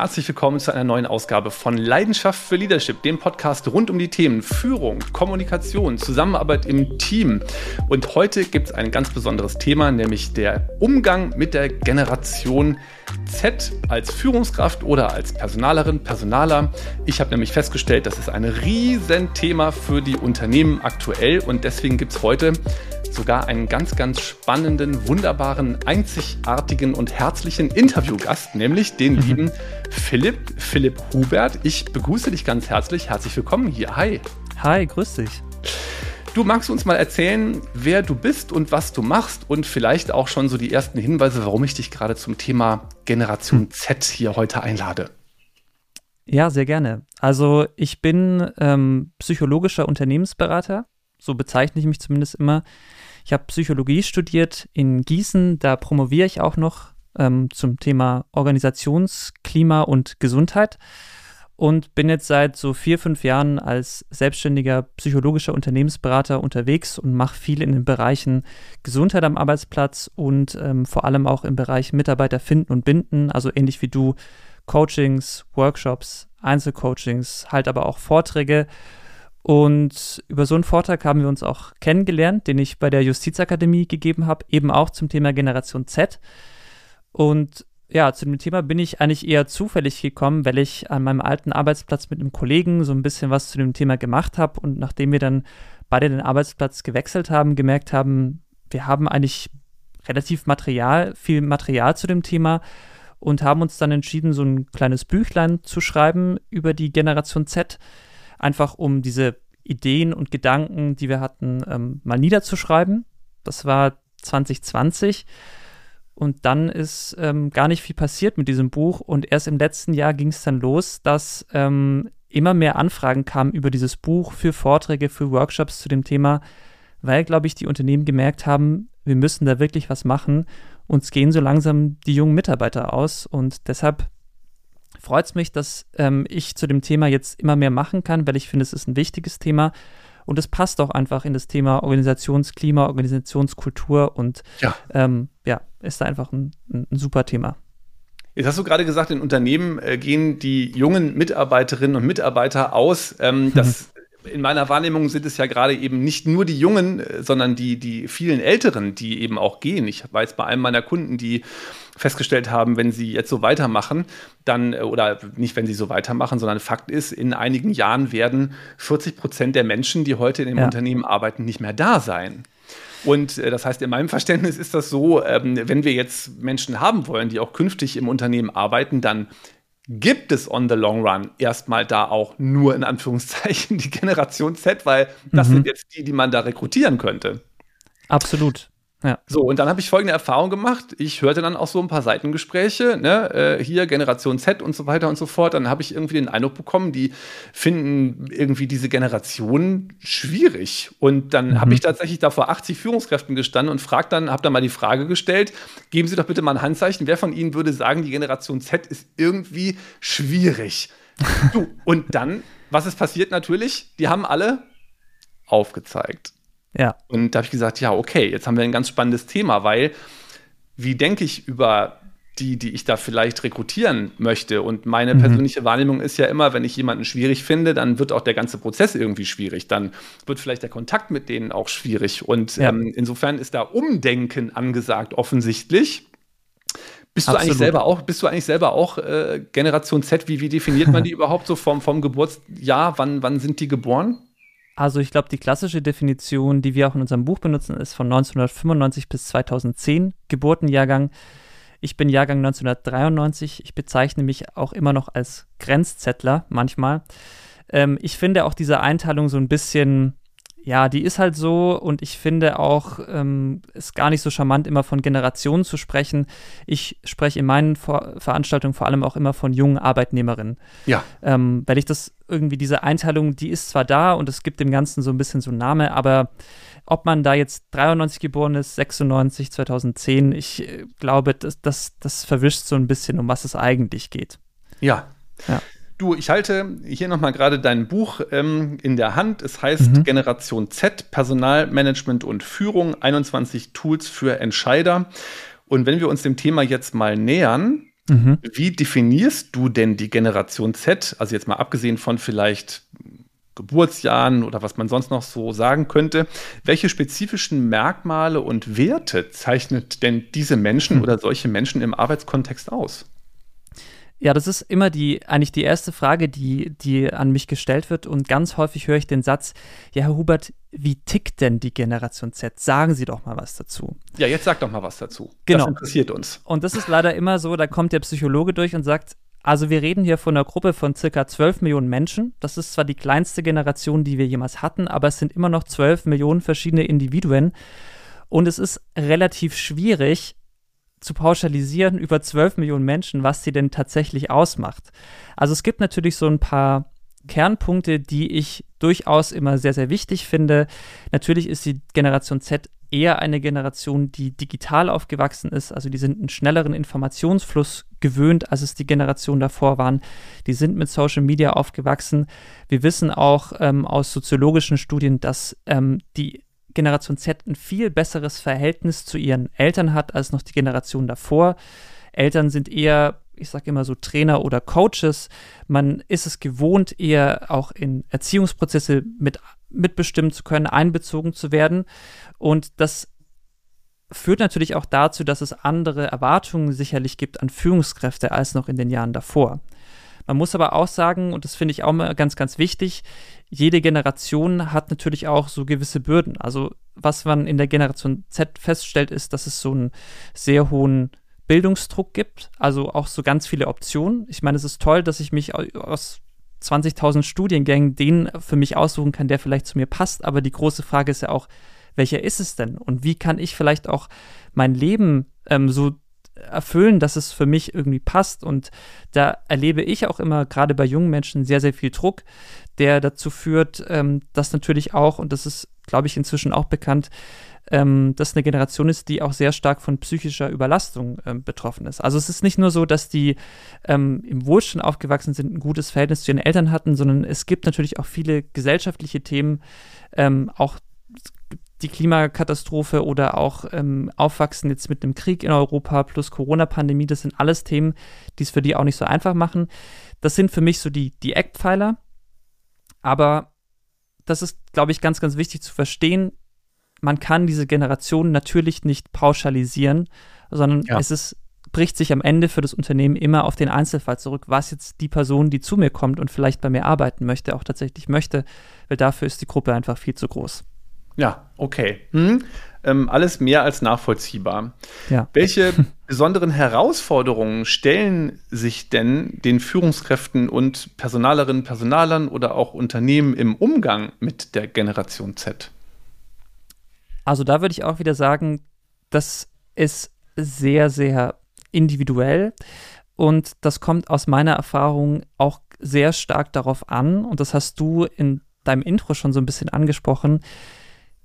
herzlich willkommen zu einer neuen Ausgabe von Leidenschaft für Leadership, dem Podcast rund um die Themen Führung, Kommunikation, Zusammenarbeit im Team. Und heute gibt es ein ganz besonderes Thema, nämlich der Umgang mit der Generation Z als Führungskraft oder als Personalerin, Personaler. Ich habe nämlich festgestellt, das ist ein Riesenthema für die Unternehmen aktuell und deswegen gibt es heute sogar einen ganz, ganz spannenden, wunderbaren, einzigartigen und herzlichen Interviewgast, nämlich den mhm. lieben Philipp, Philipp Hubert. Ich begrüße dich ganz herzlich. Herzlich willkommen hier. Hi. Hi, grüß dich. Du magst uns mal erzählen, wer du bist und was du machst und vielleicht auch schon so die ersten Hinweise, warum ich dich gerade zum Thema Generation hm. Z hier heute einlade. Ja, sehr gerne. Also ich bin ähm, psychologischer Unternehmensberater, so bezeichne ich mich zumindest immer. Ich habe Psychologie studiert in Gießen, da promoviere ich auch noch ähm, zum Thema Organisationsklima und Gesundheit und bin jetzt seit so vier, fünf Jahren als selbstständiger psychologischer Unternehmensberater unterwegs und mache viel in den Bereichen Gesundheit am Arbeitsplatz und ähm, vor allem auch im Bereich Mitarbeiter finden und binden, also ähnlich wie du Coachings, Workshops, Einzelcoachings, halt aber auch Vorträge und über so einen Vortrag haben wir uns auch kennengelernt, den ich bei der Justizakademie gegeben habe, eben auch zum Thema Generation Z. Und ja, zu dem Thema bin ich eigentlich eher zufällig gekommen, weil ich an meinem alten Arbeitsplatz mit einem Kollegen so ein bisschen was zu dem Thema gemacht habe und nachdem wir dann beide den Arbeitsplatz gewechselt haben, gemerkt haben, wir haben eigentlich relativ Material, viel Material zu dem Thema und haben uns dann entschieden, so ein kleines Büchlein zu schreiben über die Generation Z, einfach um diese Ideen und Gedanken, die wir hatten, ähm, mal niederzuschreiben. Das war 2020. Und dann ist ähm, gar nicht viel passiert mit diesem Buch. Und erst im letzten Jahr ging es dann los, dass ähm, immer mehr Anfragen kamen über dieses Buch für Vorträge, für Workshops zu dem Thema, weil, glaube ich, die Unternehmen gemerkt haben, wir müssen da wirklich was machen. Uns gehen so langsam die jungen Mitarbeiter aus. Und deshalb freut es mich, dass ähm, ich zu dem Thema jetzt immer mehr machen kann, weil ich finde, es ist ein wichtiges Thema und es passt auch einfach in das Thema Organisationsklima, Organisationskultur und ja, ähm, ja ist da einfach ein, ein, super Thema. Jetzt hast du gerade gesagt, in Unternehmen äh, gehen die jungen Mitarbeiterinnen und Mitarbeiter aus. Ähm, das in meiner Wahrnehmung sind es ja gerade eben nicht nur die Jungen, äh, sondern die, die vielen Älteren, die eben auch gehen. Ich weiß bei einem meiner Kunden, die festgestellt haben, wenn sie jetzt so weitermachen, dann, äh, oder nicht, wenn sie so weitermachen, sondern Fakt ist, in einigen Jahren werden 40 Prozent der Menschen, die heute in dem ja. Unternehmen arbeiten, nicht mehr da sein. Und äh, das heißt, in meinem Verständnis ist das so, ähm, wenn wir jetzt Menschen haben wollen, die auch künftig im Unternehmen arbeiten, dann gibt es on the long run erstmal da auch nur in Anführungszeichen die Generation Z, weil das mhm. sind jetzt die, die man da rekrutieren könnte. Absolut. Ja. So, und dann habe ich folgende Erfahrung gemacht. Ich hörte dann auch so ein paar Seitengespräche, ne, äh, hier Generation Z und so weiter und so fort. Dann habe ich irgendwie den Eindruck bekommen, die finden irgendwie diese Generation schwierig. Und dann mhm. habe ich tatsächlich da vor 80 Führungskräften gestanden und frag dann, habe dann mal die Frage gestellt: Geben Sie doch bitte mal ein Handzeichen. Wer von Ihnen würde sagen, die Generation Z ist irgendwie schwierig? du, und dann, was ist passiert natürlich? Die haben alle aufgezeigt. Ja. Und da habe ich gesagt, ja, okay, jetzt haben wir ein ganz spannendes Thema, weil wie denke ich über die, die ich da vielleicht rekrutieren möchte. Und meine mhm. persönliche Wahrnehmung ist ja immer, wenn ich jemanden schwierig finde, dann wird auch der ganze Prozess irgendwie schwierig. Dann wird vielleicht der Kontakt mit denen auch schwierig. Und ja. ähm, insofern ist da Umdenken angesagt, offensichtlich. Bist du eigentlich selber auch, bist du eigentlich selber auch äh, Generation Z? Wie, wie definiert man die überhaupt so vom, vom Geburtsjahr? Wann, wann sind die geboren? Also ich glaube, die klassische Definition, die wir auch in unserem Buch benutzen, ist von 1995 bis 2010 Geburtenjahrgang. Ich bin Jahrgang 1993. Ich bezeichne mich auch immer noch als Grenzzettler manchmal. Ähm, ich finde auch diese Einteilung so ein bisschen ja, die ist halt so und ich finde auch, ähm, ist gar nicht so charmant, immer von Generationen zu sprechen. Ich spreche in meinen Vor Veranstaltungen vor allem auch immer von jungen Arbeitnehmerinnen. Ja. Ähm, weil ich das irgendwie, diese Einteilung, die ist zwar da und es gibt dem Ganzen so ein bisschen so einen Namen, aber ob man da jetzt 93 geboren ist, 96, 2010, ich äh, glaube, das, das, das verwischt so ein bisschen, um was es eigentlich geht. Ja. Ja. Du, ich halte hier nochmal gerade dein Buch ähm, in der Hand. Es heißt mhm. Generation Z, Personalmanagement und Führung, 21 Tools für Entscheider. Und wenn wir uns dem Thema jetzt mal nähern, Mhm. Wie definierst du denn die Generation Z? Also jetzt mal abgesehen von vielleicht Geburtsjahren oder was man sonst noch so sagen könnte. Welche spezifischen Merkmale und Werte zeichnet denn diese Menschen mhm. oder solche Menschen im Arbeitskontext aus? Ja, das ist immer die, eigentlich die erste Frage, die, die an mich gestellt wird. Und ganz häufig höre ich den Satz, ja, Herr Hubert, wie tickt denn die Generation Z? Sagen Sie doch mal was dazu. Ja, jetzt sag doch mal was dazu. Genau. Das interessiert uns. Und das ist leider immer so, da kommt der Psychologe durch und sagt, also wir reden hier von einer Gruppe von circa 12 Millionen Menschen. Das ist zwar die kleinste Generation, die wir jemals hatten, aber es sind immer noch 12 Millionen verschiedene Individuen. Und es ist relativ schwierig, zu pauschalisieren über 12 Millionen Menschen, was sie denn tatsächlich ausmacht. Also es gibt natürlich so ein paar Kernpunkte, die ich durchaus immer sehr, sehr wichtig finde. Natürlich ist die Generation Z eher eine Generation, die digital aufgewachsen ist. Also die sind einen schnelleren Informationsfluss gewöhnt, als es die Generation davor waren. Die sind mit Social Media aufgewachsen. Wir wissen auch ähm, aus soziologischen Studien, dass ähm, die Generation Z ein viel besseres Verhältnis zu ihren Eltern hat als noch die Generation davor. Eltern sind eher, ich sage immer so Trainer oder Coaches. Man ist es gewohnt, eher auch in Erziehungsprozesse mit, mitbestimmen zu können, einbezogen zu werden. Und das führt natürlich auch dazu, dass es andere Erwartungen sicherlich gibt an Führungskräfte als noch in den Jahren davor. Man muss aber auch sagen, und das finde ich auch mal ganz, ganz wichtig, jede Generation hat natürlich auch so gewisse Bürden. Also was man in der Generation Z feststellt, ist, dass es so einen sehr hohen Bildungsdruck gibt, also auch so ganz viele Optionen. Ich meine, es ist toll, dass ich mich aus 20.000 Studiengängen den für mich aussuchen kann, der vielleicht zu mir passt, aber die große Frage ist ja auch, welcher ist es denn und wie kann ich vielleicht auch mein Leben ähm, so erfüllen, dass es für mich irgendwie passt. Und da erlebe ich auch immer, gerade bei jungen Menschen, sehr, sehr viel Druck, der dazu führt, ähm, dass natürlich auch, und das ist, glaube ich, inzwischen auch bekannt, ähm, dass eine Generation ist, die auch sehr stark von psychischer Überlastung ähm, betroffen ist. Also es ist nicht nur so, dass die ähm, im Wohlstand aufgewachsen sind, ein gutes Verhältnis zu ihren Eltern hatten, sondern es gibt natürlich auch viele gesellschaftliche Themen, ähm, auch die Klimakatastrophe oder auch ähm, Aufwachsen jetzt mit einem Krieg in Europa plus Corona-Pandemie, das sind alles Themen, die es für die auch nicht so einfach machen. Das sind für mich so die, die Eckpfeiler. Aber das ist, glaube ich, ganz, ganz wichtig zu verstehen. Man kann diese Generation natürlich nicht pauschalisieren, sondern ja. es ist, bricht sich am Ende für das Unternehmen immer auf den Einzelfall zurück, was jetzt die Person, die zu mir kommt und vielleicht bei mir arbeiten möchte, auch tatsächlich möchte, weil dafür ist die Gruppe einfach viel zu groß. Ja, okay. Hm. Ähm, alles mehr als nachvollziehbar. Ja. Welche besonderen Herausforderungen stellen sich denn den Führungskräften und Personalerinnen, Personalern oder auch Unternehmen im Umgang mit der Generation Z? Also da würde ich auch wieder sagen, das ist sehr, sehr individuell und das kommt aus meiner Erfahrung auch sehr stark darauf an und das hast du in deinem Intro schon so ein bisschen angesprochen,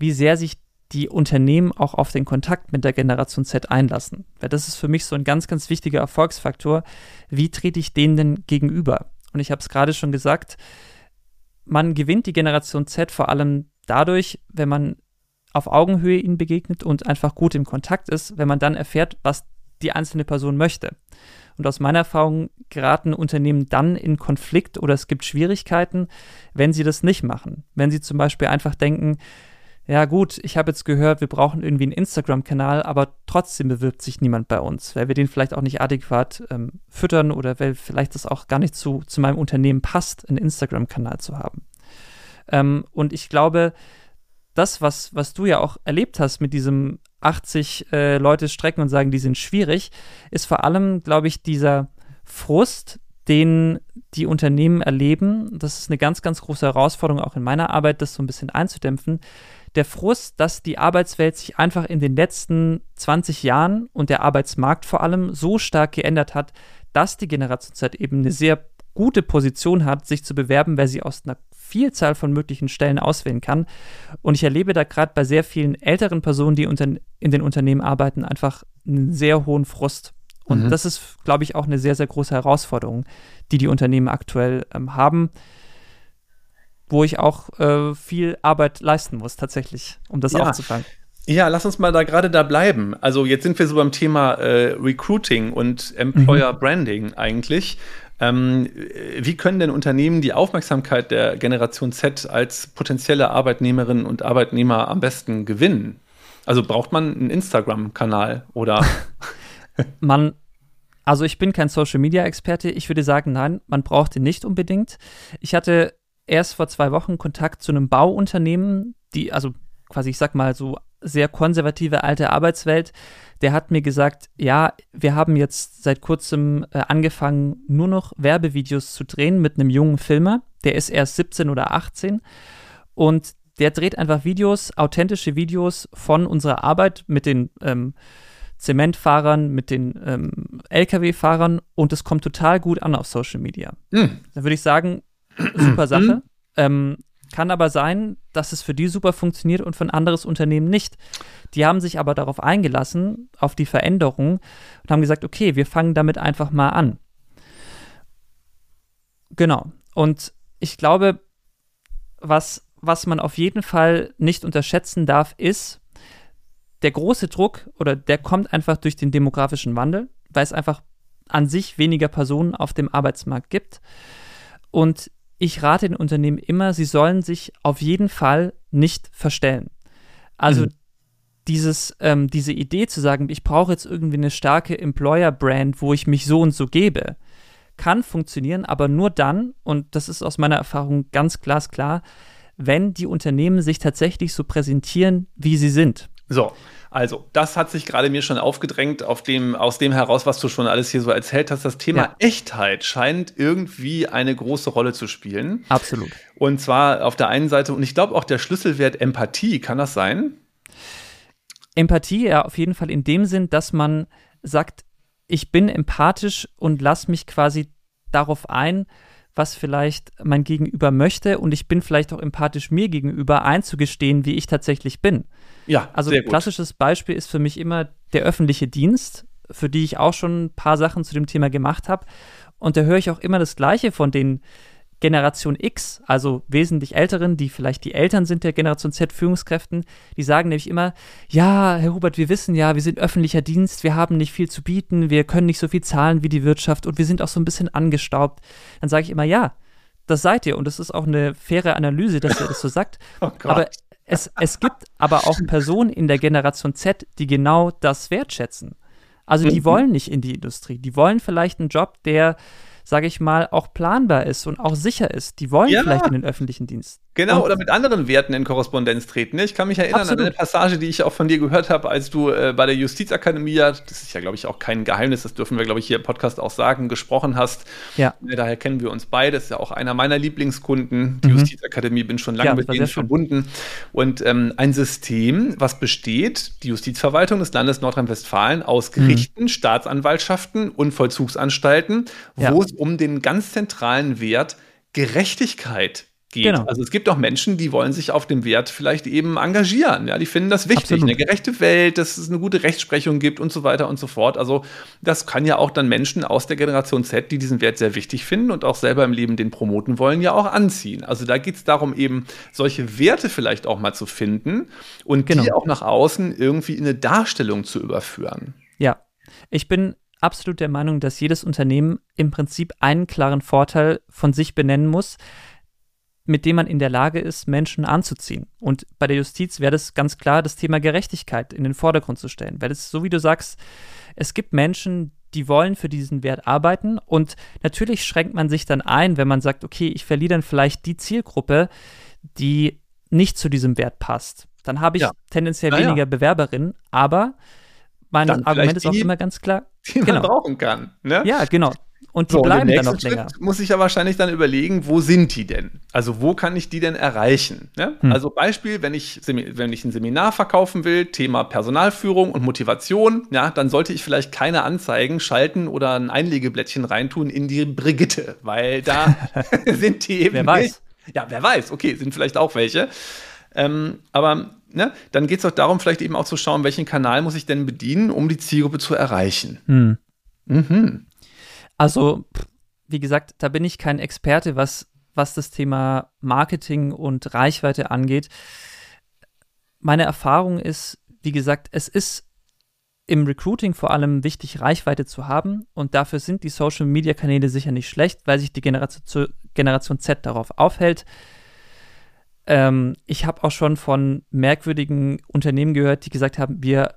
wie sehr sich die Unternehmen auch auf den Kontakt mit der Generation Z einlassen. Weil das ist für mich so ein ganz, ganz wichtiger Erfolgsfaktor. Wie trete ich denen denn gegenüber? Und ich habe es gerade schon gesagt, man gewinnt die Generation Z vor allem dadurch, wenn man auf Augenhöhe ihnen begegnet und einfach gut im Kontakt ist, wenn man dann erfährt, was die einzelne Person möchte. Und aus meiner Erfahrung geraten Unternehmen dann in Konflikt oder es gibt Schwierigkeiten, wenn sie das nicht machen. Wenn sie zum Beispiel einfach denken, ja gut, ich habe jetzt gehört, wir brauchen irgendwie einen Instagram-Kanal, aber trotzdem bewirbt sich niemand bei uns, weil wir den vielleicht auch nicht adäquat ähm, füttern oder weil vielleicht das auch gar nicht zu, zu meinem Unternehmen passt, einen Instagram-Kanal zu haben. Ähm, und ich glaube, das, was, was du ja auch erlebt hast mit diesem 80 äh, Leute strecken und sagen, die sind schwierig, ist vor allem, glaube ich, dieser Frust, den die Unternehmen erleben. Das ist eine ganz, ganz große Herausforderung auch in meiner Arbeit, das so ein bisschen einzudämpfen, der Frust, dass die Arbeitswelt sich einfach in den letzten 20 Jahren und der Arbeitsmarkt vor allem so stark geändert hat, dass die Generation Z eben eine sehr gute Position hat, sich zu bewerben, weil sie aus einer Vielzahl von möglichen Stellen auswählen kann. Und ich erlebe da gerade bei sehr vielen älteren Personen, die unter, in den Unternehmen arbeiten, einfach einen sehr hohen Frust. Und mhm. das ist, glaube ich, auch eine sehr, sehr große Herausforderung, die die Unternehmen aktuell ähm, haben wo ich auch äh, viel Arbeit leisten muss, tatsächlich, um das ja. aufzufangen. Ja, lass uns mal da gerade da bleiben. Also jetzt sind wir so beim Thema äh, Recruiting und Employer mhm. Branding eigentlich. Ähm, wie können denn Unternehmen die Aufmerksamkeit der Generation Z als potenzielle Arbeitnehmerinnen und Arbeitnehmer am besten gewinnen? Also braucht man einen Instagram-Kanal oder? man, also ich bin kein Social-Media-Experte. Ich würde sagen, nein, man braucht ihn nicht unbedingt. Ich hatte erst vor zwei Wochen Kontakt zu einem Bauunternehmen, die, also quasi, ich sag mal, so sehr konservative alte Arbeitswelt, der hat mir gesagt, ja, wir haben jetzt seit kurzem äh, angefangen, nur noch Werbevideos zu drehen mit einem jungen Filmer, der ist erst 17 oder 18 und der dreht einfach Videos, authentische Videos von unserer Arbeit mit den ähm, Zementfahrern, mit den ähm, Lkw-Fahrern und es kommt total gut an auf Social Media. Mhm. Da würde ich sagen, super Sache. Ähm, kann aber sein, dass es für die super funktioniert und für ein anderes Unternehmen nicht. Die haben sich aber darauf eingelassen, auf die Veränderung und haben gesagt, okay, wir fangen damit einfach mal an. Genau. Und ich glaube, was, was man auf jeden Fall nicht unterschätzen darf, ist, der große Druck oder der kommt einfach durch den demografischen Wandel, weil es einfach an sich weniger Personen auf dem Arbeitsmarkt gibt. Und ich rate den Unternehmen immer, sie sollen sich auf jeden Fall nicht verstellen. Also mhm. dieses, ähm, diese Idee zu sagen, ich brauche jetzt irgendwie eine starke Employer-Brand, wo ich mich so und so gebe, kann funktionieren, aber nur dann, und das ist aus meiner Erfahrung ganz glasklar, wenn die Unternehmen sich tatsächlich so präsentieren, wie sie sind. So, also, das hat sich gerade mir schon aufgedrängt, auf dem, aus dem heraus, was du schon alles hier so erzählt hast. Das Thema ja. Echtheit scheint irgendwie eine große Rolle zu spielen. Absolut. Und zwar auf der einen Seite, und ich glaube auch der Schlüsselwert Empathie, kann das sein? Empathie, ja, auf jeden Fall in dem Sinn, dass man sagt, ich bin empathisch und lass mich quasi darauf ein, was vielleicht mein Gegenüber möchte und ich bin vielleicht auch empathisch mir gegenüber einzugestehen, wie ich tatsächlich bin. Ja, also gut. klassisches Beispiel ist für mich immer der öffentliche Dienst, für die ich auch schon ein paar Sachen zu dem Thema gemacht habe. Und da höre ich auch immer das Gleiche von den Generation X, also wesentlich älteren, die vielleicht die Eltern sind der Generation Z Führungskräften, die sagen nämlich immer, ja, Herr Hubert, wir wissen ja, wir sind öffentlicher Dienst, wir haben nicht viel zu bieten, wir können nicht so viel zahlen wie die Wirtschaft und wir sind auch so ein bisschen angestaubt. Dann sage ich immer, ja, das seid ihr und das ist auch eine faire Analyse, dass ihr das so sagt. Oh aber es, es gibt aber auch Personen in der Generation Z, die genau das wertschätzen. Also die mhm. wollen nicht in die Industrie, die wollen vielleicht einen Job, der sage ich mal, auch planbar ist und auch sicher ist. Die wollen ja. vielleicht in den öffentlichen Dienst. Genau, und oder mit anderen Werten in Korrespondenz treten. Ich kann mich erinnern Absolut. an eine Passage, die ich auch von dir gehört habe, als du äh, bei der Justizakademie, das ist ja, glaube ich, auch kein Geheimnis, das dürfen wir, glaube ich, hier im Podcast auch sagen, gesprochen hast. Ja. Daher kennen wir uns beide. Das ist ja auch einer meiner Lieblingskunden. Die mhm. Justizakademie, bin schon lange ja, mit denen verbunden. Und ähm, ein System, was besteht, die Justizverwaltung des Landes Nordrhein-Westfalen aus mhm. Gerichten, mhm. Staatsanwaltschaften und Vollzugsanstalten, ja. wo es um den ganz zentralen Wert Gerechtigkeit geht. Genau. Also es gibt auch Menschen, die wollen sich auf dem Wert vielleicht eben engagieren. Ja, die finden das wichtig, Absolut. eine gerechte Welt, dass es eine gute Rechtsprechung gibt und so weiter und so fort. Also das kann ja auch dann Menschen aus der Generation Z, die diesen Wert sehr wichtig finden und auch selber im Leben den promoten wollen, ja auch anziehen. Also da geht es darum, eben solche Werte vielleicht auch mal zu finden und genau. die auch nach außen irgendwie in eine Darstellung zu überführen. Ja, ich bin absolut der Meinung, dass jedes Unternehmen im Prinzip einen klaren Vorteil von sich benennen muss mit dem man in der Lage ist, Menschen anzuziehen. Und bei der Justiz wäre das ganz klar das Thema Gerechtigkeit in den Vordergrund zu stellen. Weil es, so wie du sagst, es gibt Menschen, die wollen für diesen Wert arbeiten und natürlich schränkt man sich dann ein, wenn man sagt, okay, ich verliere dann vielleicht die Zielgruppe, die nicht zu diesem Wert passt. Dann habe ich ja. tendenziell Na weniger ja. Bewerberinnen, aber mein dann Argument ist auch immer ganz klar, die man genau. brauchen kann. Ne? Ja, genau. Und die so, bleiben dann noch länger. Schritt muss ich ja wahrscheinlich dann überlegen, wo sind die denn? Also wo kann ich die denn erreichen? Ne? Hm. Also Beispiel, wenn ich, wenn ich ein Seminar verkaufen will, Thema Personalführung und Motivation, ja, dann sollte ich vielleicht keine Anzeigen schalten oder ein Einlegeblättchen reintun in die Brigitte, weil da sind die eben. Wer weiß. Nicht. Ja, wer weiß, okay, sind vielleicht auch welche. Ähm, aber ne, dann geht es auch darum, vielleicht eben auch zu schauen, welchen Kanal muss ich denn bedienen, um die Zielgruppe zu erreichen. Hm. Mhm. Also, wie gesagt, da bin ich kein Experte, was, was das Thema Marketing und Reichweite angeht. Meine Erfahrung ist, wie gesagt, es ist im Recruiting vor allem wichtig, Reichweite zu haben. Und dafür sind die Social-Media-Kanäle sicher nicht schlecht, weil sich die Generation, Generation Z darauf aufhält. Ähm, ich habe auch schon von merkwürdigen Unternehmen gehört, die gesagt haben, wir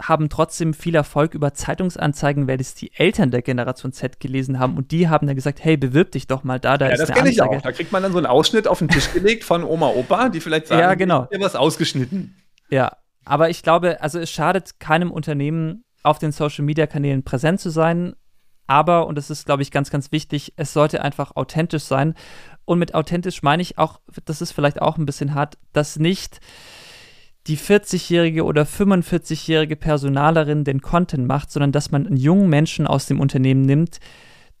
haben trotzdem viel Erfolg über Zeitungsanzeigen, weil es die Eltern der Generation Z gelesen haben und die haben dann gesagt, hey, bewirb dich doch mal da, da ja, ist das eine kenne ich Anzeige. auch. Da kriegt man dann so einen Ausschnitt auf den Tisch gelegt von Oma, Opa, die vielleicht sagen, Ja, genau. hier was ausgeschnitten. Ja, aber ich glaube, also es schadet keinem Unternehmen, auf den Social-Media-Kanälen präsent zu sein. Aber, und das ist, glaube ich, ganz, ganz wichtig, es sollte einfach authentisch sein. Und mit authentisch meine ich auch, das ist vielleicht auch ein bisschen hart, dass nicht die 40-jährige oder 45-jährige Personalerin den Content macht, sondern dass man einen jungen Menschen aus dem Unternehmen nimmt,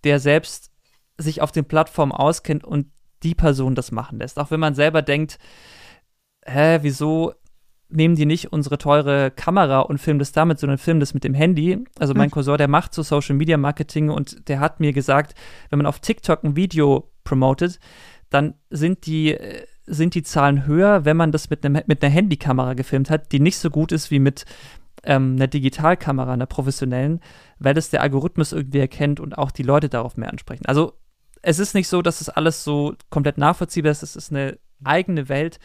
der selbst sich auf den Plattformen auskennt und die Person das machen lässt. Auch wenn man selber denkt, hä, wieso nehmen die nicht unsere teure Kamera und filmen das damit, sondern filmen das mit dem Handy. Also mein Cousin, der macht so Social Media Marketing und der hat mir gesagt, wenn man auf TikTok ein Video promotet, dann sind die, äh, sind die Zahlen höher, wenn man das mit, einem, mit einer Handykamera gefilmt hat, die nicht so gut ist wie mit ähm, einer Digitalkamera, einer professionellen, weil das der Algorithmus irgendwie erkennt und auch die Leute darauf mehr ansprechen. Also es ist nicht so, dass es alles so komplett nachvollziehbar ist, es ist eine eigene Welt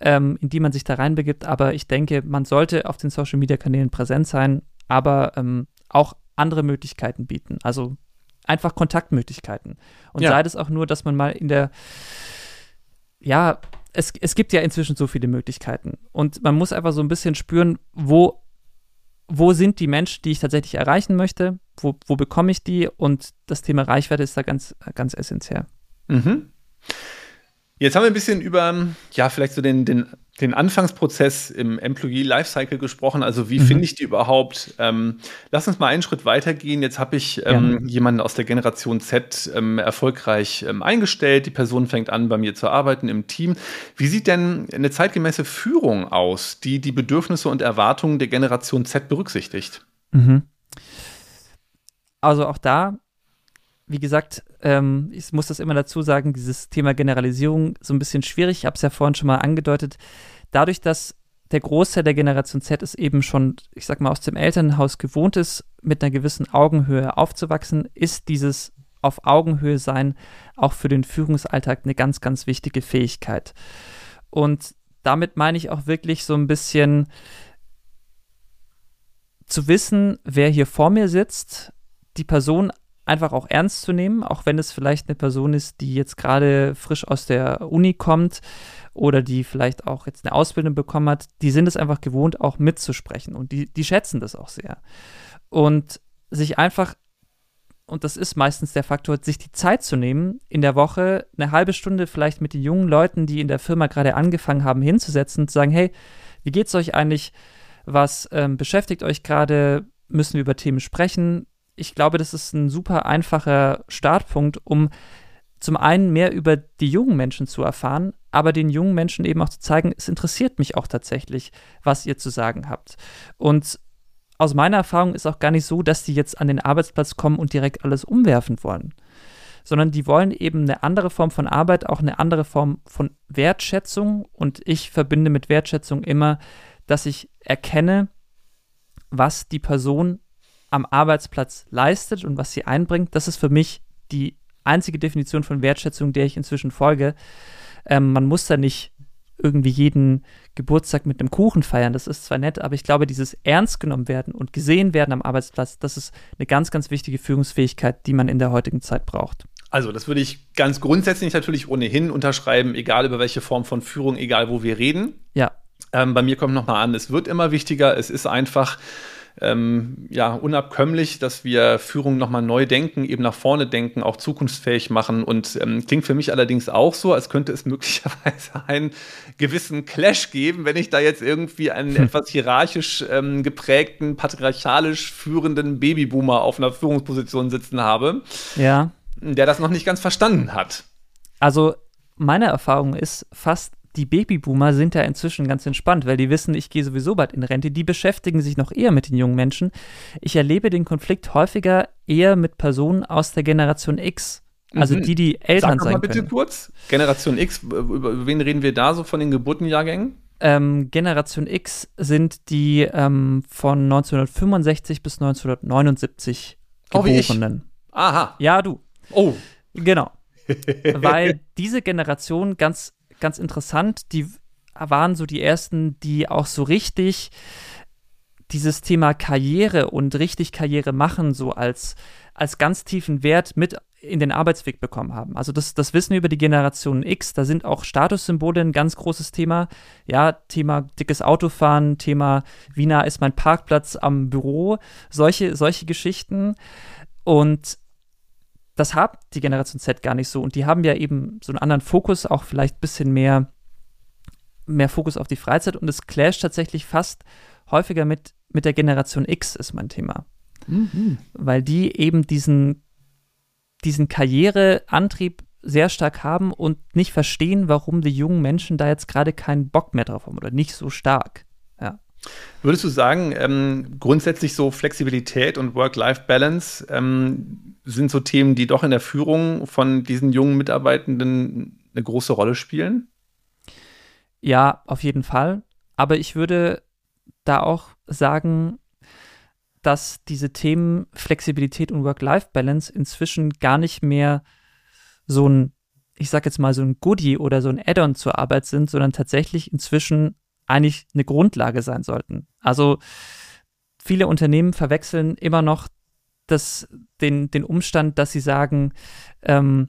ähm, in die man sich da reinbegibt. Aber ich denke, man sollte auf den Social Media Kanälen präsent sein, aber ähm, auch andere Möglichkeiten bieten. Also einfach Kontaktmöglichkeiten. Und Ja. sei es auch nur, dass man mal in der, ja, es, es gibt ja inzwischen so viele Möglichkeiten. Und man muss einfach so ein bisschen spüren, wo, wo sind die Menschen, die ich tatsächlich erreichen möchte, wo, wo bekomme ich die? Und das Thema Reichweite ist da ganz, ganz essentiell. Mhm. Jetzt haben wir ein bisschen über, ja, vielleicht so den, den, den Anfangsprozess im Employee Lifecycle gesprochen. Also, wie Mhm. finde ich die überhaupt? Ähm, lass uns mal einen Schritt weitergehen. Jetzt habe ich ähm, Gerne. jemanden aus der Generation Z ähm, erfolgreich ähm, eingestellt. Die Person fängt an, bei mir zu arbeiten im Team. Wie sieht denn eine zeitgemäße Führung aus, die die Bedürfnisse und Erwartungen der Generation Z berücksichtigt? Mhm. Also auch da, wie gesagt, ähm, ich muss das immer dazu sagen, dieses Thema Generalisierung so ein bisschen schwierig. Ich habe es ja vorhin schon mal angedeutet. Dadurch, dass der Großteil der Generation Z es eben schon, ich sag mal, aus dem Elternhaus gewohnt ist, mit einer gewissen Augenhöhe aufzuwachsen, ist dieses auf Augenhöhe sein auch für den Führungsalltag eine ganz, ganz wichtige Fähigkeit. Und damit meine ich auch wirklich so ein bisschen zu wissen, wer hier vor mir sitzt, die Person einfach auch ernst zu nehmen, auch wenn es vielleicht eine Person ist, die jetzt gerade frisch aus der Uni kommt oder die vielleicht auch jetzt eine Ausbildung bekommen hat, die sind es einfach gewohnt, auch mitzusprechen und die, die schätzen das auch sehr. Und sich einfach, und das ist meistens der Faktor, sich die Zeit zu nehmen, in der Woche eine halbe Stunde vielleicht mit den jungen Leuten, die in der Firma gerade angefangen haben, hinzusetzen und zu sagen, hey, wie geht's euch eigentlich? Was ähm, beschäftigt euch gerade? Müssen wir über Themen sprechen? Ich glaube, das ist ein super einfacher Startpunkt, um zum einen mehr über die jungen Menschen zu erfahren, aber den jungen Menschen eben auch zu zeigen, es interessiert mich auch tatsächlich, was ihr zu sagen habt. Und aus meiner Erfahrung ist auch gar nicht so, dass die jetzt an den Arbeitsplatz kommen und direkt alles umwerfen wollen, sondern die wollen eben eine andere Form von Arbeit, auch eine andere Form von Wertschätzung. Und ich verbinde mit Wertschätzung immer, dass ich erkenne, was die Person am Arbeitsplatz leistet und was sie einbringt. Das ist für mich die einzige Definition von Wertschätzung, der ich inzwischen folge. Ähm, man muss da nicht irgendwie jeden Geburtstag mit einem Kuchen feiern. Das ist zwar nett, aber ich glaube, dieses ernst genommen werden und gesehen werden am Arbeitsplatz, das ist eine ganz, ganz wichtige Führungsfähigkeit, die man in der heutigen Zeit braucht. Also, das würde ich ganz grundsätzlich natürlich ohnehin unterschreiben, egal über welche Form von Führung, egal wo wir reden. Ja, Ähm, bei mir kommt nochmal an, es wird immer wichtiger. Es ist einfach ähm, ja, unabkömmlich, dass wir Führung nochmal neu denken, eben nach vorne denken, auch zukunftsfähig machen. Und ähm, klingt für mich allerdings auch so, als könnte es möglicherweise einen gewissen Clash geben, wenn ich da jetzt irgendwie einen Hm. etwas hierarchisch ähm, geprägten, patriarchalisch führenden Babyboomer auf einer Führungsposition sitzen habe, ja. der das noch nicht ganz verstanden hat. Also meine Erfahrung ist fast, die Babyboomer sind ja inzwischen ganz entspannt, weil die wissen, ich gehe sowieso bald in Rente. Die beschäftigen sich noch eher mit den jungen Menschen. Ich erlebe den Konflikt häufiger eher mit Personen aus der Generation X. Also Mhm. die, die Eltern Sag doch mal sein bitte können. kurz, Generation X, über über wen reden wir da so von den Geburtenjahrgängen? ähm, Generation X sind die ähm, von 1965 bis 1979 Geborenen. Oh, Aha. Ja, du. Oh. Genau. Weil diese Generation ganz, ganz interessant, die waren so die ersten, die auch so richtig dieses Thema Karriere und richtig Karriere machen, so als, als ganz tiefen Wert mit in den Arbeitsweg bekommen haben. Also das, das wissen wir über die Generation X, da sind auch Statussymbole ein ganz großes Thema. Ja, Thema dickes Autofahren, Thema wie nah ist mein Parkplatz am Büro, solche, solche Geschichten. Und das hat die Generation Z gar nicht so. Und die haben ja eben so einen anderen Fokus, auch vielleicht ein bisschen mehr, mehr Fokus auf die Freizeit. Und es clasht tatsächlich fast häufiger mit, mit der Generation X, ist mein Thema. Mhm. Weil die eben diesen diesen Karriereantrieb sehr stark haben und nicht verstehen, warum die jungen Menschen da jetzt gerade keinen Bock mehr drauf haben oder nicht so stark. Würdest du sagen, ähm, grundsätzlich so Flexibilität und Work-Life-Balance ähm, sind so Themen, die doch in der Führung von diesen jungen Mitarbeitenden eine große Rolle spielen? Ja, auf jeden Fall. Aber ich würde da auch sagen, dass diese Themen Flexibilität und Work-Life-Balance inzwischen gar nicht mehr so ein, ich sag jetzt mal, so ein Goodie oder so ein Add-on zur Arbeit sind, sondern tatsächlich inzwischen eigentlich eine Grundlage sein sollten. Also viele Unternehmen verwechseln immer noch das, den, den Umstand, dass sie sagen, ähm,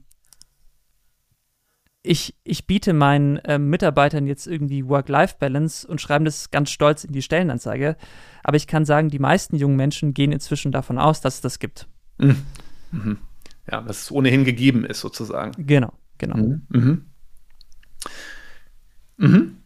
ich, ich biete meinen äh, Mitarbeitern jetzt irgendwie Work-Life-Balance und schreibe das ganz stolz in die Stellenanzeige. Aber ich kann sagen, die meisten jungen Menschen gehen inzwischen davon aus, dass es das gibt. Mhm. Mhm. Ja, dass es ohnehin gegeben ist, sozusagen. Genau, genau. Mhm. mhm.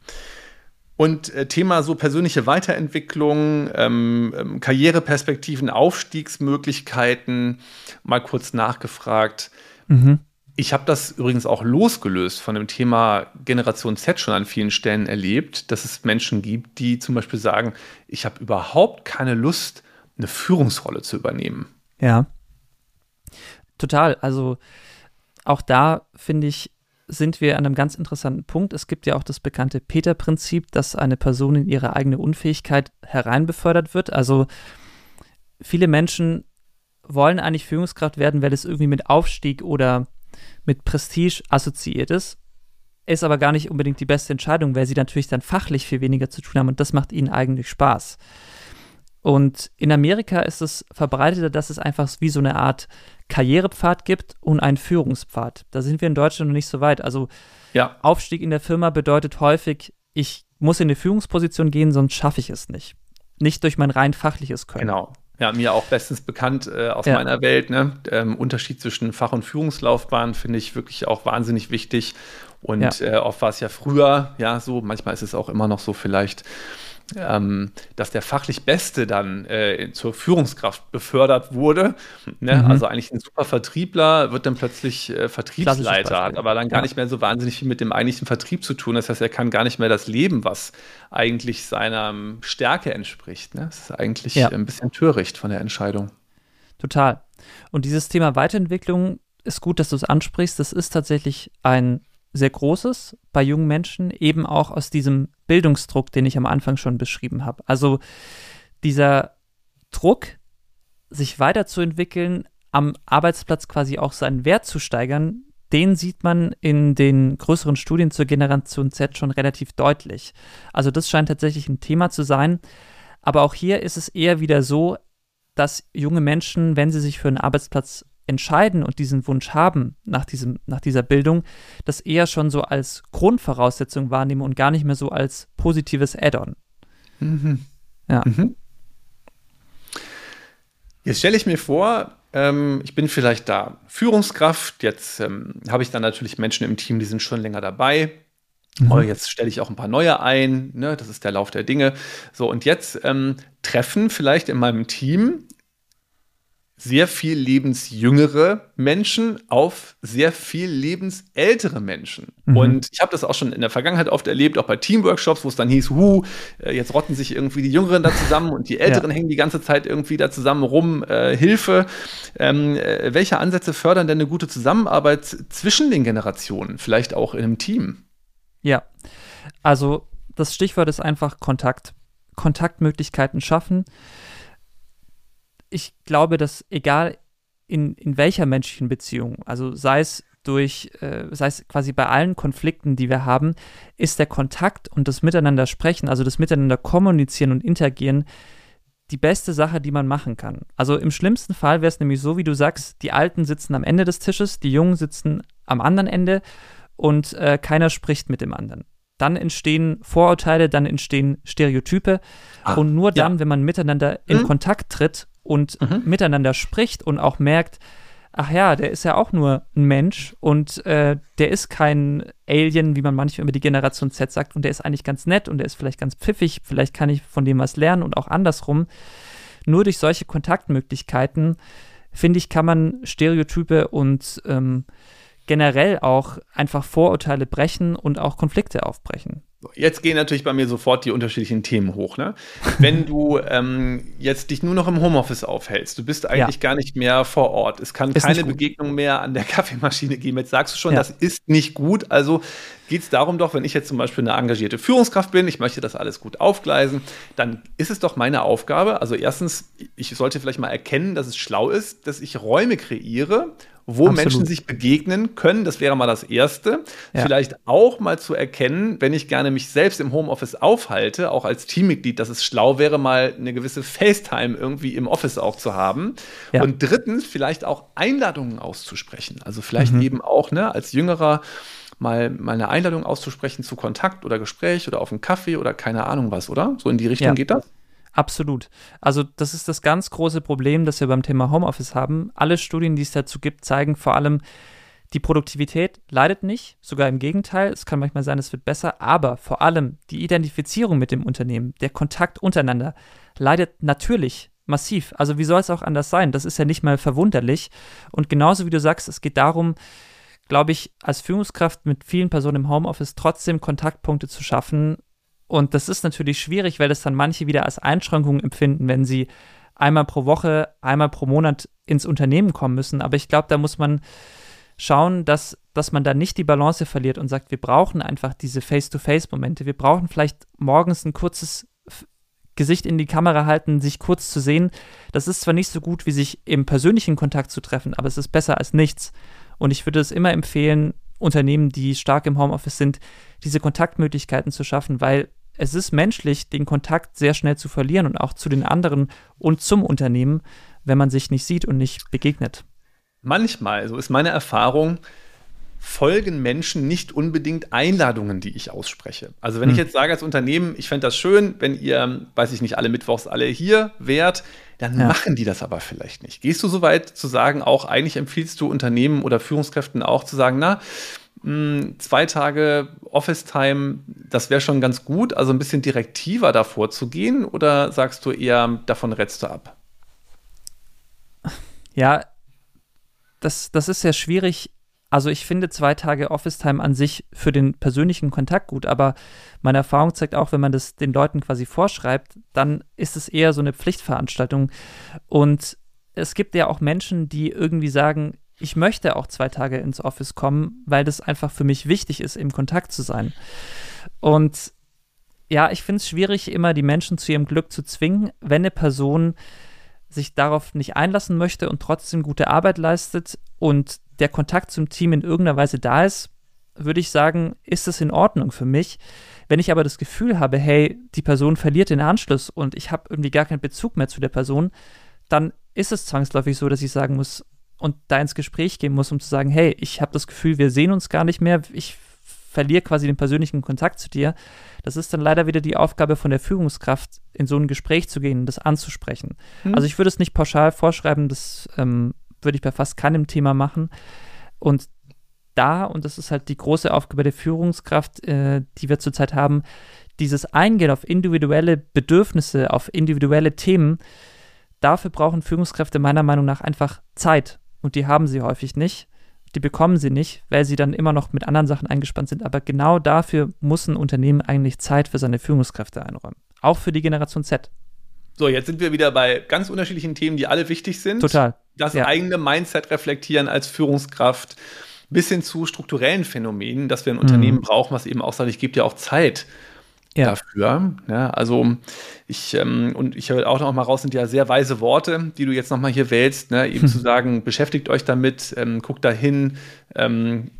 Und äh, Thema so persönliche Weiterentwicklung, ähm, ähm, Karriereperspektiven, Aufstiegsmöglichkeiten, mal kurz nachgefragt. Mhm. Ich habe das übrigens auch losgelöst von dem Thema Generation Z schon an vielen Stellen erlebt, dass es Menschen gibt, die zum Beispiel sagen, ich habe überhaupt keine Lust, eine Führungsrolle zu übernehmen. Ja. Total. Also auch da finde ich, sind wir an einem ganz interessanten Punkt. Es gibt ja auch das bekannte Peter-Prinzip, dass eine Person in ihre eigene Unfähigkeit hereinbefördert wird. Also viele Menschen wollen eigentlich Führungskraft werden, weil es irgendwie mit Aufstieg oder mit Prestige assoziiert ist. Ist aber gar nicht unbedingt die beste Entscheidung, weil sie natürlich dann fachlich viel weniger zu tun haben und das macht ihnen eigentlich Spaß. Und in Amerika ist es verbreiteter, dass es einfach wie so eine Art Karrierepfad gibt und einen Führungspfad. Da sind wir in Deutschland noch nicht so weit. Also ja. Aufstieg in der Firma bedeutet häufig, ich muss in eine Führungsposition gehen, sonst schaffe ich es nicht. Nicht durch mein rein fachliches Können. Genau. Ja, mir auch bestens bekannt äh, aus ja. meiner Welt. Ne? Ähm, Unterschied zwischen Fach- und Führungslaufbahn finde ich wirklich auch wahnsinnig wichtig. Und ja. äh, oft war es ja früher, ja, so, manchmal ist es auch immer noch so vielleicht, ähm, dass der fachlich Beste dann äh, zur Führungskraft befördert wurde. Ne? Mhm. Also eigentlich ein super Vertriebler wird dann plötzlich äh, Vertriebsleiter, hat aber dann gar ja. nicht mehr so wahnsinnig viel mit dem eigentlichen Vertrieb zu tun. Das heißt, er kann gar nicht mehr das Leben, was eigentlich seiner Stärke entspricht. Ne? Das ist eigentlich ja. ein bisschen töricht von der Entscheidung. Total. Und dieses Thema Weiterentwicklung ist gut, dass du es ansprichst. Das ist tatsächlich ein sehr großes bei jungen Menschen, eben auch aus diesem Bildungsdruck, den ich am Anfang schon beschrieben habe. Also dieser Druck, sich weiterzuentwickeln, am Arbeitsplatz quasi auch seinen Wert zu steigern, den sieht man in den größeren Studien zur Generation Z schon relativ deutlich. Also das scheint tatsächlich ein Thema zu sein. Aber auch hier ist es eher wieder so, dass junge Menschen, wenn sie sich für einen Arbeitsplatz entscheiden und diesen Wunsch haben nach, diesem, nach dieser Bildung, das eher schon so als Grundvoraussetzung wahrnehmen und gar nicht mehr so als positives Add-on. Mhm. Ja. Mhm. Jetzt stelle ich mir vor, ähm, ich bin vielleicht da Führungskraft, jetzt ähm, habe ich dann natürlich Menschen im Team, die sind schon länger dabei. Mhm. Oh, jetzt stelle ich auch ein paar neue ein, ne? das ist der Lauf der Dinge. So, und jetzt ähm, treffen vielleicht in meinem Team sehr viel lebensjüngere Menschen auf sehr viel lebensältere Menschen. Mhm. Und ich habe das auch schon in der Vergangenheit oft erlebt, auch bei Teamworkshops, wo es dann hieß, hu, äh, jetzt rotten sich irgendwie die Jüngeren da zusammen und die Älteren ja. hängen die ganze Zeit irgendwie da zusammen rum. Äh, Hilfe. Ähm, äh, welche Ansätze fördern denn eine gute Zusammenarbeit zwischen den Generationen, vielleicht auch in einem Team? Ja, also das Stichwort ist einfach Kontakt. Kontaktmöglichkeiten schaffen. Ich glaube, dass egal in, in welcher menschlichen Beziehung, also sei es durch, äh, sei es quasi bei allen Konflikten, die wir haben, ist der Kontakt und das Miteinander sprechen, also das Miteinander kommunizieren und interagieren, die beste Sache, die man machen kann. Also im schlimmsten Fall wäre es nämlich so, wie du sagst, die Alten sitzen am Ende des Tisches, die Jungen sitzen am anderen Ende und äh, keiner spricht mit dem anderen. Dann entstehen Vorurteile, dann entstehen Stereotype. Ah, und nur dann, ja. wenn man miteinander in hm? Kontakt tritt und mhm. miteinander spricht und auch merkt, ach ja, der ist ja auch nur ein Mensch und äh, der ist kein Alien, wie man manchmal über die Generation Z sagt, und der ist eigentlich ganz nett und der ist vielleicht ganz pfiffig, vielleicht kann ich von dem was lernen und auch andersrum. Nur durch solche Kontaktmöglichkeiten, finde ich, kann man Stereotype und ähm, generell auch einfach Vorurteile brechen und auch Konflikte aufbrechen. Jetzt gehen natürlich bei mir sofort die unterschiedlichen Themen hoch. Ne? Wenn du ähm, jetzt dich nur noch im Homeoffice aufhältst, du bist eigentlich ja. gar nicht mehr vor Ort. Es kann ist keine Begegnung mehr an der Kaffeemaschine geben. Jetzt sagst du schon, ja. das ist nicht gut. Also geht es darum doch, wenn ich jetzt zum Beispiel eine engagierte Führungskraft bin, ich möchte das alles gut aufgleisen, dann ist es doch meine Aufgabe. Also erstens, ich sollte vielleicht mal erkennen, dass es schlau ist, dass ich Räume kreiere, wo Absolut. Menschen sich begegnen können. Das wäre mal das Erste. Ja. Vielleicht auch mal zu erkennen, wenn ich gerne mich selbst im Homeoffice aufhalte, auch als Teammitglied, dass es schlau wäre, mal eine gewisse FaceTime irgendwie im Office auch zu haben. Ja. Und drittens, vielleicht auch Einladungen auszusprechen. Also vielleicht mhm. eben auch ne, als Jüngerer mal, mal eine Einladung auszusprechen zu Kontakt oder Gespräch oder auf einen Kaffee oder keine Ahnung was, oder? So in die Richtung ja. geht das? Absolut. Also das ist das ganz große Problem, das wir beim Thema Homeoffice haben. Alle Studien, die es dazu gibt, zeigen vor allem, die Produktivität leidet nicht, sogar im Gegenteil. Es kann manchmal sein, es wird besser, aber vor allem die Identifizierung mit dem Unternehmen, der Kontakt untereinander leidet natürlich massiv. Also wie soll es auch anders sein? Das ist ja nicht mal verwunderlich. Und genauso wie du sagst, es geht darum, glaube ich, als Führungskraft mit vielen Personen im Homeoffice trotzdem Kontaktpunkte zu schaffen, und das ist natürlich schwierig, weil das dann manche wieder als Einschränkung empfinden, wenn sie einmal pro Woche, einmal pro Monat ins Unternehmen kommen müssen. Aber ich glaube, da muss man schauen, dass, dass man da nicht die Balance verliert und sagt, wir brauchen einfach diese Face-to-Face-Momente. Wir brauchen vielleicht morgens ein kurzes Gesicht in die Kamera halten, sich kurz zu sehen. Das ist zwar nicht so gut, wie sich im persönlichen Kontakt zu treffen, aber es ist besser als nichts. Und ich würde es immer empfehlen, Unternehmen, die stark im Homeoffice sind, diese Kontaktmöglichkeiten zu schaffen, weil es ist menschlich, den Kontakt sehr schnell zu verlieren und auch zu den anderen und zum Unternehmen, wenn man sich nicht sieht und nicht begegnet. Manchmal, so ist meine Erfahrung, folgen Menschen nicht unbedingt Einladungen, die ich ausspreche. Also wenn hm. ich jetzt sage als Unternehmen, ich fände das schön, wenn ihr, weiß ich nicht, alle Mittwochs alle hier wärt, dann ja. machen die das aber vielleicht nicht. Gehst du so weit zu sagen, auch eigentlich empfiehlst du Unternehmen oder Führungskräften auch zu sagen, na, hm, zwei Tage Office-Time, das wäre schon ganz gut, also ein bisschen direktiver davor zu gehen oder sagst du eher, davon rätst du ab? Ja, das, das ist sehr schwierig. Also ich finde zwei Tage Office-Time an sich für den persönlichen Kontakt gut, aber meine Erfahrung zeigt auch, wenn man das den Leuten quasi vorschreibt, dann ist es eher so eine Pflichtveranstaltung. Und es gibt ja auch Menschen, die irgendwie sagen, ich möchte auch zwei Tage ins Office kommen, weil das einfach für mich wichtig ist, im Kontakt zu sein. Und ja, ich finde es schwierig, immer die Menschen zu ihrem Glück zu zwingen, wenn eine Person sich darauf nicht einlassen möchte und trotzdem gute Arbeit leistet und der Kontakt zum Team in irgendeiner Weise da ist, würde ich sagen, ist es in Ordnung für mich. Wenn ich aber das Gefühl habe, hey, die Person verliert den Anschluss und ich habe irgendwie gar keinen Bezug mehr zu der Person, dann ist es zwangsläufig so, dass ich sagen muss, und da ins Gespräch gehen muss, um zu sagen, hey, ich habe das Gefühl, wir sehen uns gar nicht mehr, ich verliere quasi den persönlichen Kontakt zu dir. Das ist dann leider wieder die Aufgabe von der Führungskraft, in so ein Gespräch zu gehen und das anzusprechen. Hm. Also ich würde es nicht pauschal vorschreiben, das ähm, würde ich bei fast keinem Thema machen. Und da, und das ist halt die große Aufgabe der Führungskraft, äh, die wir zurzeit haben, dieses Eingehen auf individuelle Bedürfnisse, auf individuelle Themen, dafür brauchen Führungskräfte meiner Meinung nach einfach Zeit und die haben sie häufig nicht. Die bekommen sie nicht, weil sie dann immer noch mit anderen Sachen eingespannt sind. Aber genau dafür muss ein Unternehmen eigentlich Zeit für seine Führungskräfte einräumen. Auch für die Generation Z. So, jetzt sind wir wieder bei ganz unterschiedlichen Themen, die alle wichtig sind. Total. Das ja. eigene Mindset reflektieren als Führungskraft, bis hin zu strukturellen Phänomenen, dass wir ein Unternehmen mhm. brauchen, was eben auch sagt, ich gebe dir auch Zeit, ja. dafür. Ja, also ich, ähm, und ich höre auch noch mal raus, sind ja sehr weise Worte, die du jetzt noch mal hier wählst, ne? eben hm. zu sagen, beschäftigt euch damit, ähm, guckt dahin, ähm,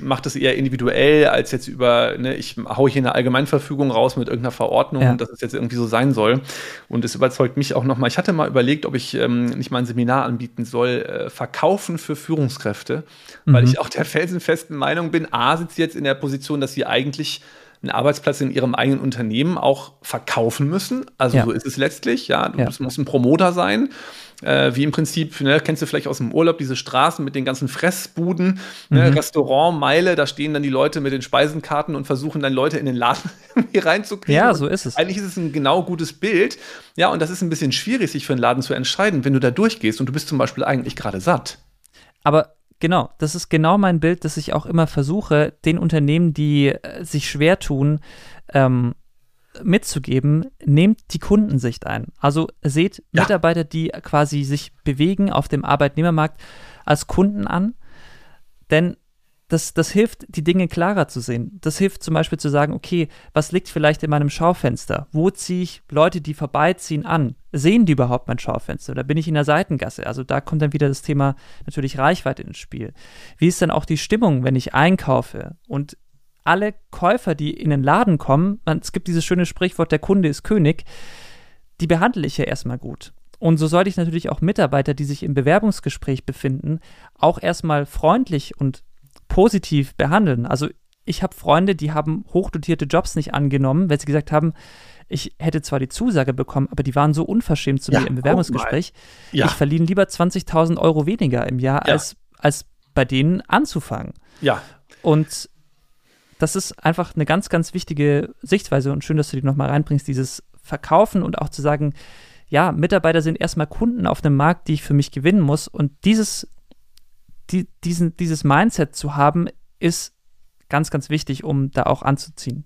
macht es eher individuell als jetzt über, ne, ich haue hier eine Allgemeinverfügung raus mit irgendeiner Verordnung ja. dass es jetzt irgendwie so sein soll. Und es überzeugt mich auch nochmal. Ich hatte mal überlegt, ob ich ähm, nicht mal ein Seminar anbieten soll, äh, Verkaufen für Führungskräfte, mhm. weil ich auch der felsenfesten Meinung bin, A, sitzt jetzt in der Position, dass sie eigentlich einen Arbeitsplatz in ihrem eigenen Unternehmen auch verkaufen müssen. Also ja. so ist es letztlich, ja. Du ja. musst ein Promoter sein. Äh, wie im Prinzip, ne, kennst du vielleicht aus dem Urlaub diese Straßen mit den ganzen Fressbuden, ne, mhm. Restaurant, Meile, da stehen dann die Leute mit den Speisenkarten und versuchen dann Leute in den Laden hier reinzukriegen. Ja, so ist es. Eigentlich ist es ein genau gutes Bild. Ja, und das ist ein bisschen schwierig, sich für einen Laden zu entscheiden, wenn du da durchgehst und du bist zum Beispiel eigentlich gerade satt. Aber Genau, das ist genau mein Bild, das ich auch immer versuche, den Unternehmen, die äh, sich schwer tun, ähm, mitzugeben, nehmt die Kundensicht ein. Also seht ja. Mitarbeiter, die quasi sich bewegen auf dem Arbeitnehmermarkt als Kunden an, denn das, das hilft, die Dinge klarer zu sehen. Das hilft zum Beispiel zu sagen, okay, was liegt vielleicht in meinem Schaufenster? Wo ziehe ich Leute, die vorbeiziehen, an? Sehen die überhaupt mein Schaufenster? Oder bin ich in der Seitengasse? Also da kommt dann wieder das Thema natürlich Reichweite ins Spiel. Wie ist dann auch die Stimmung, wenn ich einkaufe? Und alle Käufer, die in den Laden kommen, man, es gibt dieses schöne Sprichwort, der Kunde ist König, die behandle ich ja erstmal gut. Und so sollte ich natürlich auch Mitarbeiter, die sich im Bewerbungsgespräch befinden, auch erstmal freundlich und positiv behandeln. Also ich habe Freunde, die haben hochdotierte Jobs nicht angenommen, weil sie gesagt haben, ich hätte zwar die Zusage bekommen, aber die waren so unverschämt zu ja, mir im Bewerbungsgespräch. Ja. Ich verliere lieber 20.000 Euro weniger im Jahr, ja. als, als bei denen anzufangen. Ja. Und das ist einfach eine ganz, ganz wichtige Sichtweise und schön, dass du die nochmal reinbringst, dieses Verkaufen und auch zu sagen, ja, Mitarbeiter sind erstmal Kunden auf dem Markt, die ich für mich gewinnen muss und dieses die, diesen, dieses Mindset zu haben, ist ganz, ganz wichtig, um da auch anzuziehen.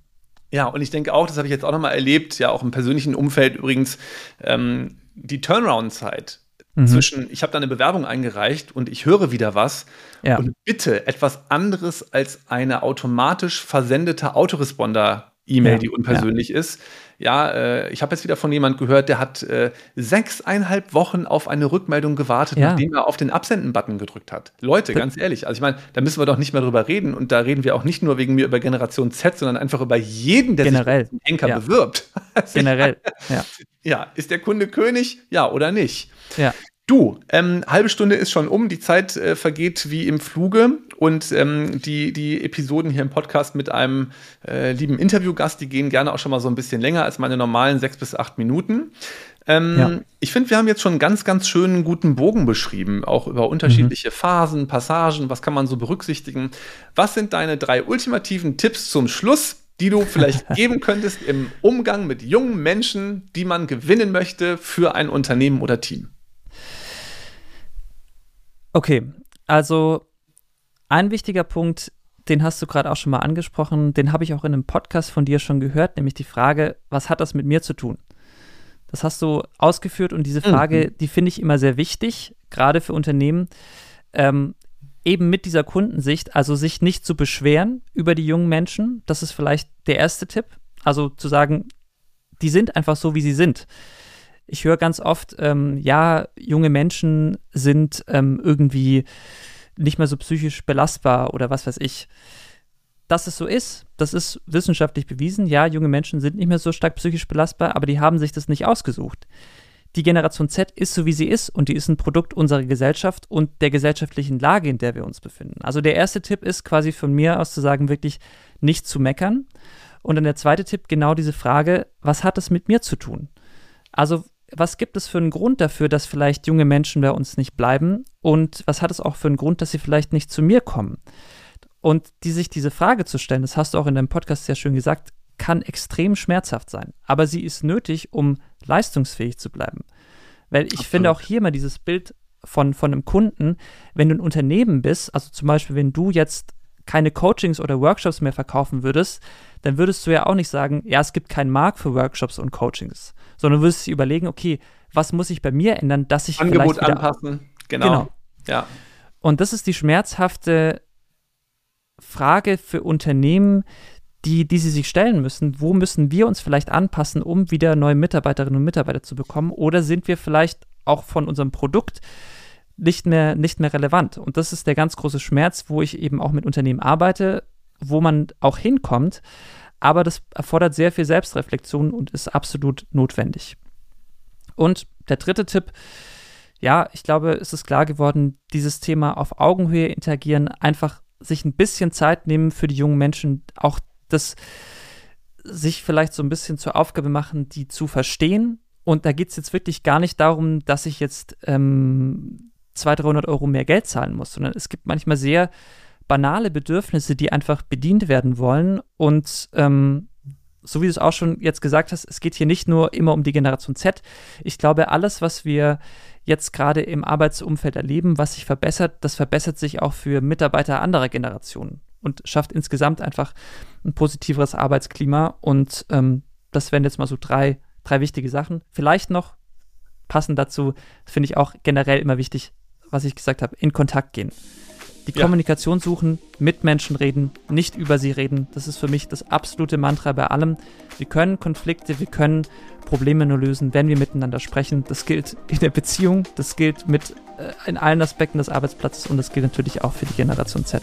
Ja, und ich denke auch, das habe ich jetzt auch nochmal erlebt, ja auch im persönlichen Umfeld übrigens, ähm, die Turnaround-Zeit mhm. zwischen, ich habe da eine Bewerbung eingereicht und ich höre wieder was ja. und bitte etwas anderes als eine automatisch versendete Autoresponder-E-Mail, ja. die unpersönlich ja. ist ja, äh, ich habe jetzt wieder von jemand gehört, der hat äh, sechseinhalb Wochen auf eine Rückmeldung gewartet, ja. nachdem er auf den Absenden-Button gedrückt hat. Leute, ganz ehrlich, also ich meine, da müssen wir doch nicht mehr drüber reden und da reden wir auch nicht nur wegen mir über Generation Z, sondern einfach über jeden, der Generell. sich mit Enker ja. bewirbt. Also Generell, ja. Ja, ist der Kunde König? Ja oder nicht? Ja. Du, ähm, halbe Stunde ist schon um, die Zeit äh, vergeht wie im Fluge und ähm, die, die Episoden hier im Podcast mit einem äh, lieben Interviewgast, die gehen gerne auch schon mal so ein bisschen länger als meine normalen sechs bis acht Minuten. Ähm, ja. Ich finde, wir haben jetzt schon einen ganz, ganz schönen guten Bogen beschrieben, auch über unterschiedliche mhm. Phasen, Passagen, was kann man so berücksichtigen. Was sind deine drei ultimativen Tipps zum Schluss, die du vielleicht geben könntest im Umgang mit jungen Menschen, die man gewinnen möchte für ein Unternehmen oder Team? Okay, also ein wichtiger Punkt, den hast du gerade auch schon mal angesprochen, den habe ich auch in einem Podcast von dir schon gehört, nämlich die Frage, was hat das mit mir zu tun? Das hast du ausgeführt und diese Frage, mhm. die finde ich immer sehr wichtig, gerade für Unternehmen, ähm, eben mit dieser Kundensicht, also sich nicht zu beschweren über die jungen Menschen, das ist vielleicht der erste Tipp, also zu sagen, die sind einfach so, wie sie sind ich höre ganz oft, ähm, ja, junge Menschen sind ähm, irgendwie nicht mehr so psychisch belastbar oder was weiß ich. Dass es so ist, das ist wissenschaftlich bewiesen. Ja, junge Menschen sind nicht mehr so stark psychisch belastbar, aber die haben sich das nicht ausgesucht. Die Generation Z ist so, wie sie ist und die ist ein Produkt unserer Gesellschaft und der gesellschaftlichen Lage, in der wir uns befinden. Also der erste Tipp ist quasi von mir aus zu sagen, wirklich nicht zu meckern. Und dann der zweite Tipp, genau diese Frage, was hat es mit mir zu tun? Also was gibt es für einen Grund dafür, dass vielleicht junge Menschen bei uns nicht bleiben? Und was hat es auch für einen Grund, dass sie vielleicht nicht zu mir kommen? Und die sich diese Frage zu stellen, das hast du auch in deinem Podcast sehr schön gesagt, kann extrem schmerzhaft sein. Aber sie ist nötig, um leistungsfähig zu bleiben. Weil ich Absolut. finde auch hier mal dieses Bild von, von einem Kunden, wenn du ein Unternehmen bist, also zum Beispiel, wenn du jetzt keine Coachings oder Workshops mehr verkaufen würdest, dann würdest du ja auch nicht sagen, ja, es gibt keinen Markt für Workshops und Coachings, sondern würdest dir überlegen, okay, was muss ich bei mir ändern, dass ich Angebot vielleicht anpassen, genau. genau. Ja. Und das ist die schmerzhafte Frage für Unternehmen, die, die sie sich stellen müssen. Wo müssen wir uns vielleicht anpassen, um wieder neue Mitarbeiterinnen und Mitarbeiter zu bekommen? Oder sind wir vielleicht auch von unserem Produkt nicht mehr, nicht mehr relevant? Und das ist der ganz große Schmerz, wo ich eben auch mit Unternehmen arbeite, wo man auch hinkommt. Aber das erfordert sehr viel Selbstreflexion und ist absolut notwendig. Und der dritte Tipp, ja, ich glaube, es ist klar geworden, dieses Thema auf Augenhöhe interagieren, einfach sich ein bisschen Zeit nehmen für die jungen Menschen, auch das sich vielleicht so ein bisschen zur Aufgabe machen, die zu verstehen. Und da geht es jetzt wirklich gar nicht darum, dass ich jetzt ähm, 200, 300 Euro mehr Geld zahlen muss, sondern es gibt manchmal sehr banale Bedürfnisse, die einfach bedient werden wollen. Und ähm, so wie du es auch schon jetzt gesagt hast, es geht hier nicht nur immer um die Generation Z. Ich glaube, alles, was wir jetzt gerade im Arbeitsumfeld erleben, was sich verbessert, das verbessert sich auch für Mitarbeiter anderer Generationen und schafft insgesamt einfach ein positiveres Arbeitsklima. Und ähm, das wären jetzt mal so drei, drei wichtige Sachen. Vielleicht noch passend dazu, finde ich auch generell immer wichtig, was ich gesagt habe, in Kontakt gehen. Die ja. Kommunikation suchen, mit Menschen reden, nicht über sie reden. Das ist für mich das absolute Mantra bei allem. Wir können Konflikte, wir können Probleme nur lösen, wenn wir miteinander sprechen. Das gilt in der Beziehung, das gilt mit äh, in allen Aspekten des Arbeitsplatzes und das gilt natürlich auch für die Generation Z.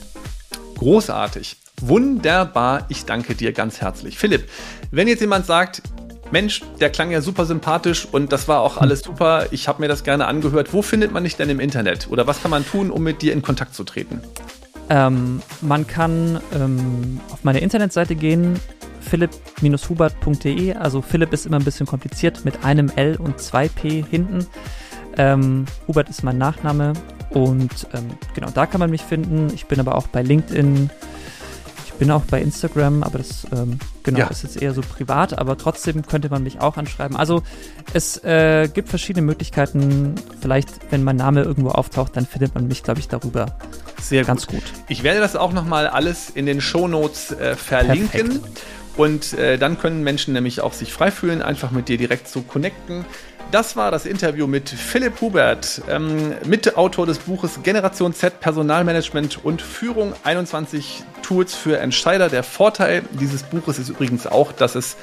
Großartig. Wunderbar. Ich danke dir ganz herzlich. Philipp, wenn jetzt jemand sagt, Mensch, der klang ja super sympathisch und das war auch alles super. Ich habe mir das gerne angehört. Wo findet man dich denn im Internet? Oder was kann man tun, um mit dir in Kontakt zu treten? Ähm, man kann ähm, auf meine Internetseite gehen, philipp-hubert.de. Also Philipp ist immer ein bisschen kompliziert mit einem L und zwei P hinten. Ähm, Hubert ist mein Nachname und ähm, genau da kann man mich finden. Ich bin aber auch bei LinkedIn, bin auch bei Instagram, aber das ähm, genau ja. ist jetzt eher so privat, aber trotzdem könnte man mich auch anschreiben. Also es äh, gibt verschiedene Möglichkeiten. Vielleicht, wenn mein Name irgendwo auftaucht, dann findet man mich, glaube ich, darüber sehr ganz gut. gut. Ich werde das auch nochmal alles in den Shownotes äh, verlinken. Perfekt. Und äh, dann können Menschen nämlich auch sich frei fühlen, einfach mit dir direkt zu connecten. Das war das Interview mit Philipp Hubert, ähm, Mitautor des Buches Generation Z Personalmanagement und Führung 21 Tools für Entscheider. Der Vorteil dieses Buches ist übrigens auch, dass es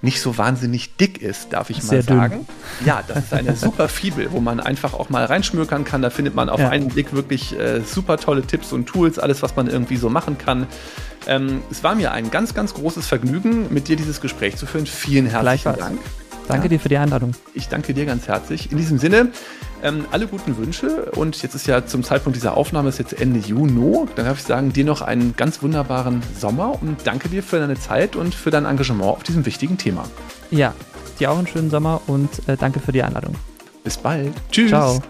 nicht so wahnsinnig dick ist, darf ich Sehr mal sagen. Dünn. Ja, das ist eine super Fibel, wo man einfach auch mal reinschmökern kann. Da findet man auf ja. einen Blick wirklich äh, super tolle Tipps und Tools, alles, was man irgendwie so machen kann. Ähm, es war mir ein ganz, ganz großes Vergnügen, mit dir dieses Gespräch zu führen. Vielen herzlichen Dank. Danke ja. dir für die Einladung. Ich danke dir ganz herzlich. In diesem Sinne, ähm, alle guten Wünsche und jetzt ist ja zum Zeitpunkt dieser Aufnahme ist jetzt Ende Juni. Dann darf ich sagen, dir noch einen ganz wunderbaren Sommer und danke dir für deine Zeit und für dein Engagement auf diesem wichtigen Thema. Ja, dir auch einen schönen Sommer und äh, danke für die Einladung. Bis bald. Tschüss. Ciao.